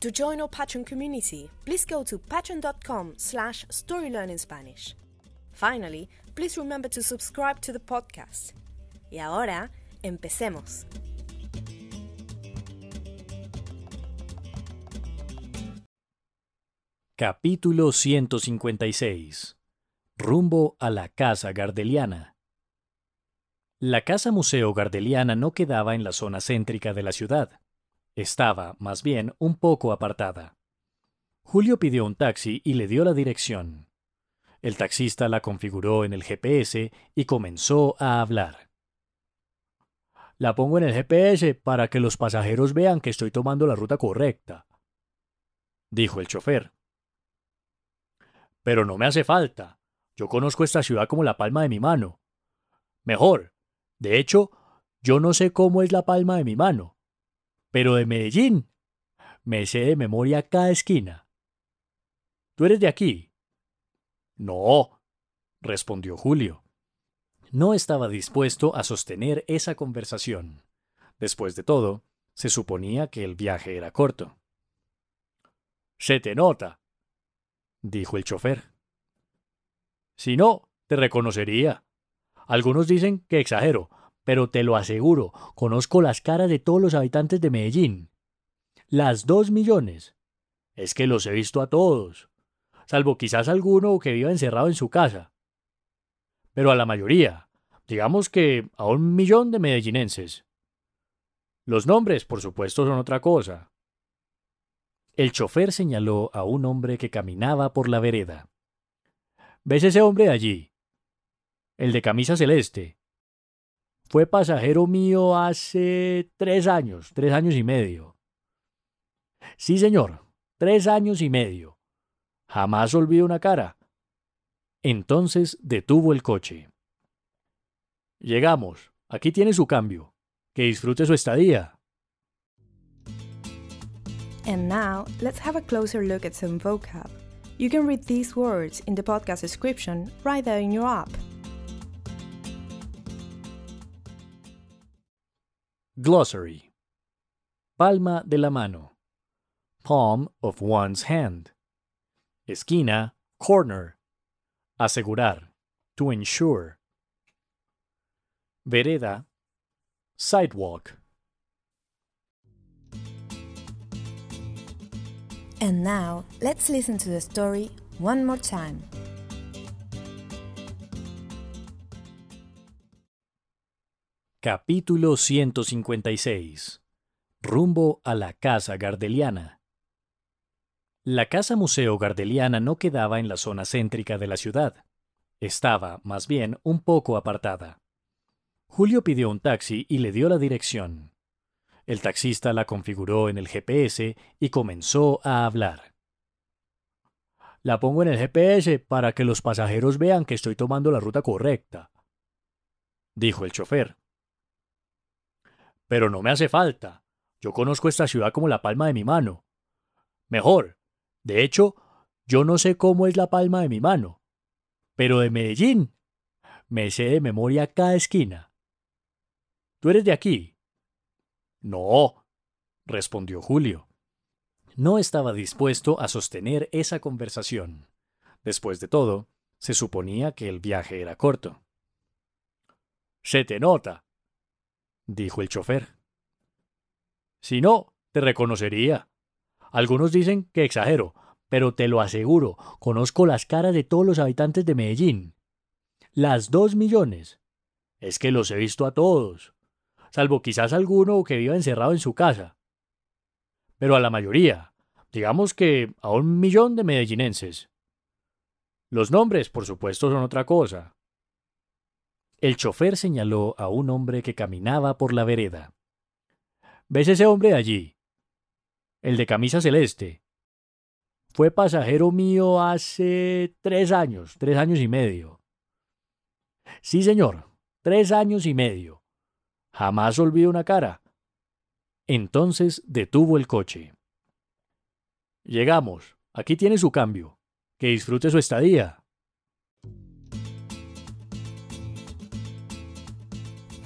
To join our Patreon community, please go to patreon.com slash storylearningspanish. Finally, please remember to subscribe to the podcast. Y ahora, empecemos. Capítulo 156 Rumbo a la Casa Gardeliana La Casa Museo Gardeliana no quedaba en la zona céntrica de la ciudad. Estaba, más bien, un poco apartada. Julio pidió un taxi y le dio la dirección. El taxista la configuró en el GPS y comenzó a hablar. La pongo en el GPS para que los pasajeros vean que estoy tomando la ruta correcta, dijo el chofer. Pero no me hace falta. Yo conozco esta ciudad como la palma de mi mano. Mejor. De hecho, yo no sé cómo es la palma de mi mano. Pero de Medellín, me sé de memoria cada esquina. ¿Tú eres de aquí? No, respondió Julio. No estaba dispuesto a sostener esa conversación. Después de todo, se suponía que el viaje era corto. Se te nota, dijo el chofer. Si no, te reconocería. Algunos dicen que exagero, pero te lo aseguro, conozco las caras de todos los habitantes de Medellín. Las dos millones. Es que los he visto a todos, salvo quizás alguno que viva encerrado en su casa. Pero a la mayoría, digamos que a un millón de medellinenses. Los nombres, por supuesto, son otra cosa. El chofer señaló a un hombre que caminaba por la vereda. ¿Ves ese hombre de allí? El de camisa celeste, fue pasajero mío hace tres años, tres años y medio. Sí, señor, tres años y medio. Jamás olvido una cara. Entonces detuvo el coche. Llegamos. Aquí tiene su cambio. Que disfrute su estadía. And now, let's have a closer look at some vocab. You can read these words in the podcast description right there in your app. Glossary Palma de la mano. Palm of one's hand. Esquina, corner. Asegurar. To ensure. Vereda. Sidewalk. And now, let's listen to the story one more time. Capítulo 156 Rumbo a la Casa Gardeliana La Casa Museo Gardeliana no quedaba en la zona céntrica de la ciudad. Estaba, más bien, un poco apartada. Julio pidió un taxi y le dio la dirección. El taxista la configuró en el GPS y comenzó a hablar. La pongo en el GPS para que los pasajeros vean que estoy tomando la ruta correcta, dijo el chofer. Pero no me hace falta. Yo conozco esta ciudad como la palma de mi mano. Mejor. De hecho, yo no sé cómo es la palma de mi mano. Pero de Medellín, me sé de memoria cada esquina. ¿Tú eres de aquí? No, respondió Julio. No estaba dispuesto a sostener esa conversación. Después de todo, se suponía que el viaje era corto. Se te nota, dijo el chofer. Si no, te reconocería. Algunos dicen que exagero, pero te lo aseguro, conozco las caras de todos los habitantes de Medellín. Las dos millones. Es que los he visto a todos, salvo quizás alguno que viva encerrado en su casa. Pero a la mayoría, digamos que a un millón de medellinenses. Los nombres, por supuesto, son otra cosa. El chofer señaló a un hombre que caminaba por la vereda. ¿Ves ese hombre allí? El de camisa celeste. Fue pasajero mío hace tres años, tres años y medio. Sí, señor, tres años y medio. Jamás olvido una cara. Entonces detuvo el coche. Llegamos. Aquí tiene su cambio. Que disfrute su estadía.